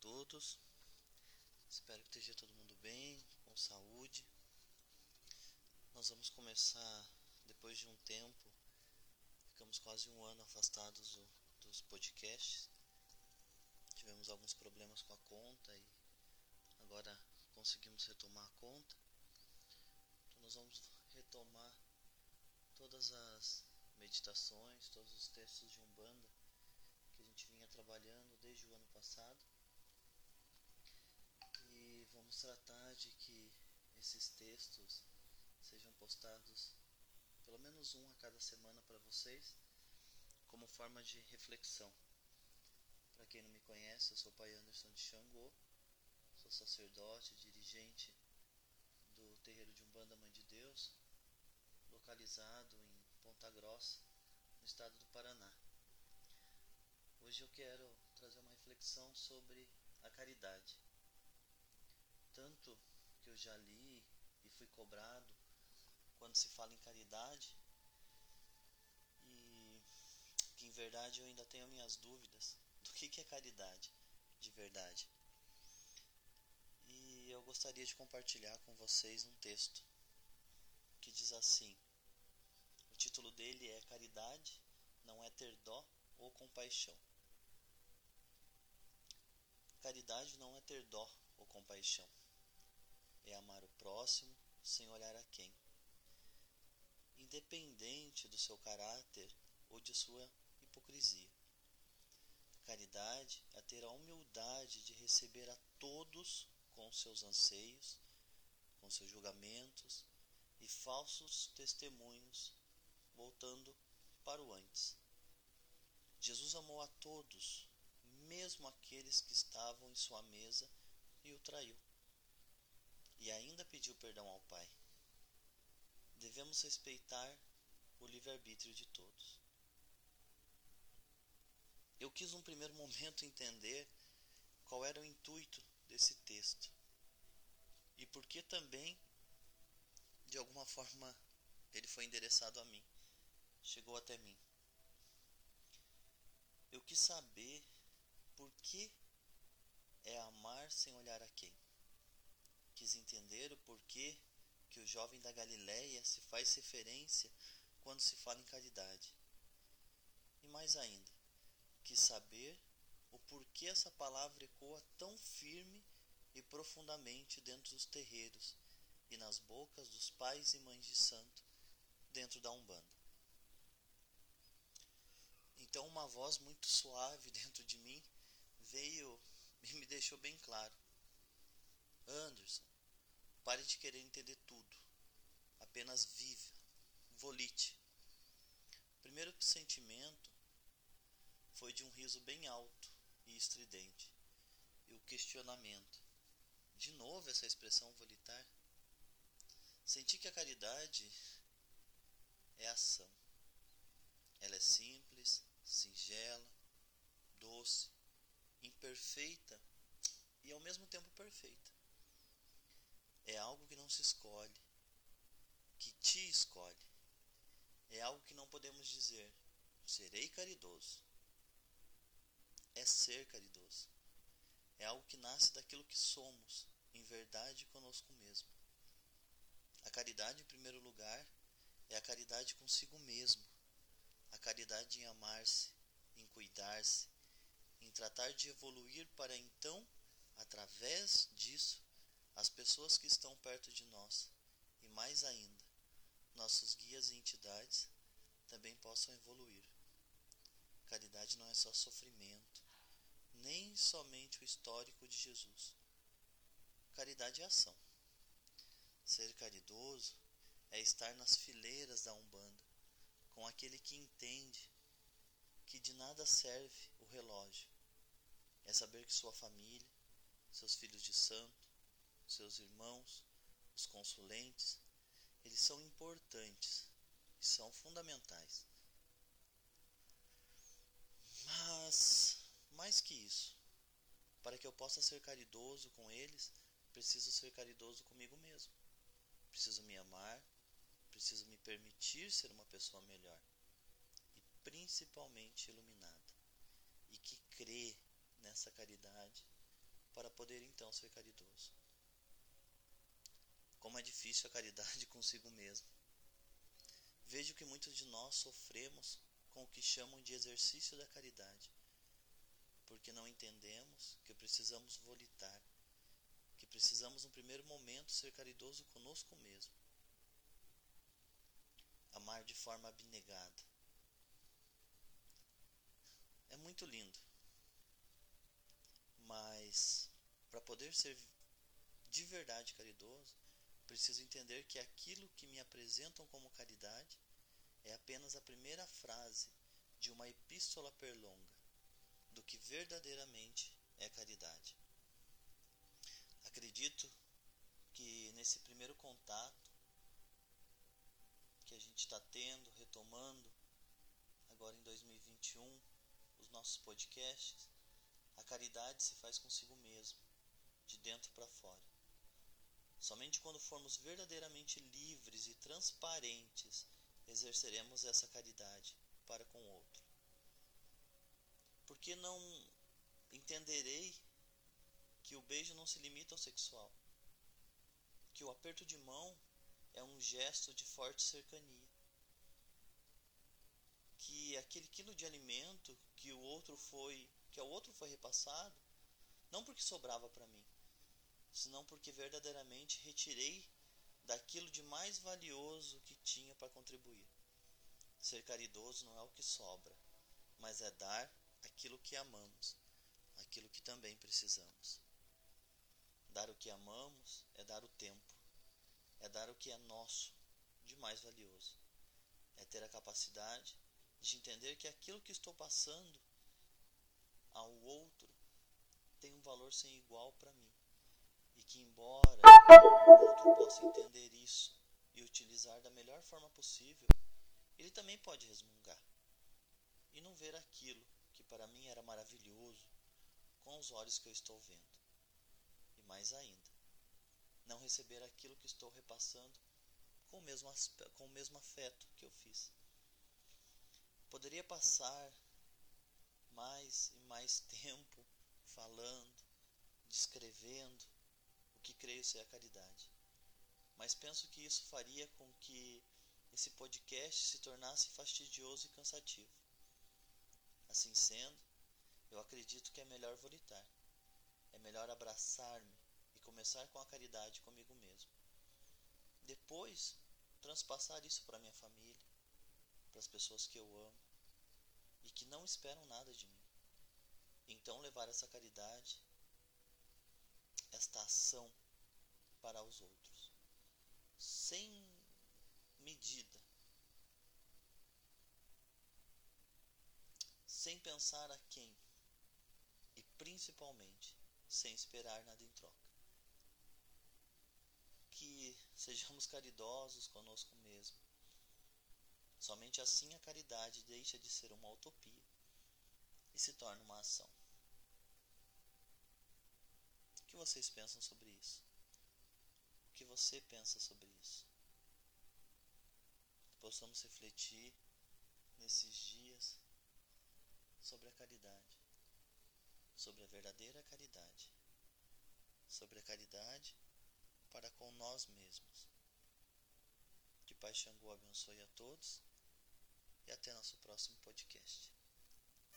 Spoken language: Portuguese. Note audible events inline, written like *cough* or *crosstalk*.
todos. Espero que esteja todo mundo bem, com saúde. Nós vamos começar depois de um tempo. Ficamos quase um ano afastados do, dos podcasts. Tivemos alguns problemas com a conta e agora conseguimos retomar a conta. Então nós vamos retomar todas as meditações, todos os textos de Umbanda que a gente vinha trabalhando desde o ano passado. Vamos tratar de que esses textos sejam postados pelo menos um a cada semana para vocês, como forma de reflexão. Para quem não me conhece, eu sou o Pai Anderson de Xangô, sou sacerdote, dirigente do terreiro de Umbanda Mãe de Deus, localizado em Ponta Grossa, no estado do Paraná. Hoje eu quero trazer uma reflexão sobre a caridade. Tanto que eu já li e fui cobrado quando se fala em caridade, e que em verdade eu ainda tenho minhas dúvidas do que, que é caridade de verdade. E eu gostaria de compartilhar com vocês um texto que diz assim: o título dele é Caridade não é ter dó ou compaixão. Caridade não é ter dó ou compaixão, é amar o próximo sem olhar a quem, independente do seu caráter ou de sua hipocrisia. Caridade é ter a humildade de receber a todos com seus anseios, com seus julgamentos e falsos testemunhos, voltando para o antes. Jesus amou a todos mesmo aqueles que estavam em sua mesa, e o traiu. E ainda pediu perdão ao Pai. Devemos respeitar o livre-arbítrio de todos. Eu quis, num primeiro momento, entender qual era o intuito desse texto e por que também, de alguma forma, ele foi endereçado a mim, chegou até mim. Eu quis saber por que é amar sem olhar a quem. Entender o porquê que o jovem da Galileia se faz referência quando se fala em caridade. E mais ainda, quis saber o porquê essa palavra ecoa tão firme e profundamente dentro dos terreiros e nas bocas dos pais e mães de santo dentro da Umbanda. Então, uma voz muito suave *laughs* dentro de mim veio e me deixou bem claro. Anderson, pare de querer entender tudo. Apenas viva, volite. O primeiro sentimento foi de um riso bem alto e estridente, e o questionamento. De novo essa expressão volitar? Senti que a caridade é ação. Ela é simples, singela, doce, imperfeita e ao mesmo tempo perfeita. É algo que não se escolhe, que te escolhe. É algo que não podemos dizer, serei caridoso. É ser caridoso. É algo que nasce daquilo que somos, em verdade conosco mesmo. A caridade, em primeiro lugar, é a caridade consigo mesmo, a caridade em amar-se, em cuidar-se, em tratar de evoluir para então, através disso, as pessoas que estão perto de nós e mais ainda, nossos guias e entidades também possam evoluir. Caridade não é só sofrimento, nem somente o histórico de Jesus. Caridade é ação. Ser caridoso é estar nas fileiras da Umbanda, com aquele que entende que de nada serve o relógio. É saber que sua família, seus filhos de santo, seus irmãos, os consulentes, eles são importantes e são fundamentais. Mas, mais que isso, para que eu possa ser caridoso com eles, preciso ser caridoso comigo mesmo. Preciso me amar, preciso me permitir ser uma pessoa melhor principalmente iluminada e que crê nessa caridade para poder então ser caridoso. Como é difícil a caridade *laughs* consigo mesmo. Vejo que muitos de nós sofremos com o que chamam de exercício da caridade, porque não entendemos que precisamos volitar, que precisamos no primeiro momento ser caridoso conosco mesmo, amar de forma abnegada. É muito lindo, mas para poder ser de verdade caridoso, preciso entender que aquilo que me apresentam como caridade é apenas a primeira frase de uma epístola perlonga do que verdadeiramente é caridade. Acredito que nesse primeiro contato que a gente está tendo, retomando agora em 2021 os nossos podcasts, a caridade se faz consigo mesmo, de dentro para fora. Somente quando formos verdadeiramente livres e transparentes exerceremos essa caridade para com o outro. Porque não entenderei que o beijo não se limita ao sexual, que o aperto de mão é um gesto de forte cercania, que aquele quilo de alimento que o outro foi, que ao outro foi repassado, não porque sobrava para mim, senão porque verdadeiramente retirei daquilo de mais valioso que tinha para contribuir. Ser caridoso não é o que sobra, mas é dar aquilo que amamos, aquilo que também precisamos. Dar o que amamos é dar o tempo, é dar o que é nosso, de mais valioso. É ter a capacidade de entender que aquilo que estou passando ao outro tem um valor sem igual para mim que, embora o outro possa entender isso e utilizar da melhor forma possível, ele também pode resmungar e não ver aquilo que para mim era maravilhoso com os olhos que eu estou vendo. E mais ainda, não receber aquilo que estou repassando com o mesmo, com o mesmo afeto que eu fiz. Poderia passar mais e mais *laughs* tempo falando, descrevendo, que creio ser a caridade. Mas penso que isso faria com que esse podcast se tornasse fastidioso e cansativo. Assim sendo, eu acredito que é melhor volitar. É melhor abraçar-me e começar com a caridade comigo mesmo. Depois, transpassar isso para minha família, para as pessoas que eu amo e que não esperam nada de mim. Então, levar essa caridade esta ação para os outros, sem medida, sem pensar a quem e principalmente sem esperar nada em troca. Que *laughs* sejamos caridosos conosco mesmo. Somente assim a caridade deixa de ser uma utopia e se torna uma ação vocês pensam sobre isso? O que você pensa sobre isso? Possamos refletir nesses dias sobre a caridade, sobre a verdadeira caridade, sobre a caridade para com nós mesmos. Que Pai Xangô abençoe a todos e até nosso próximo podcast.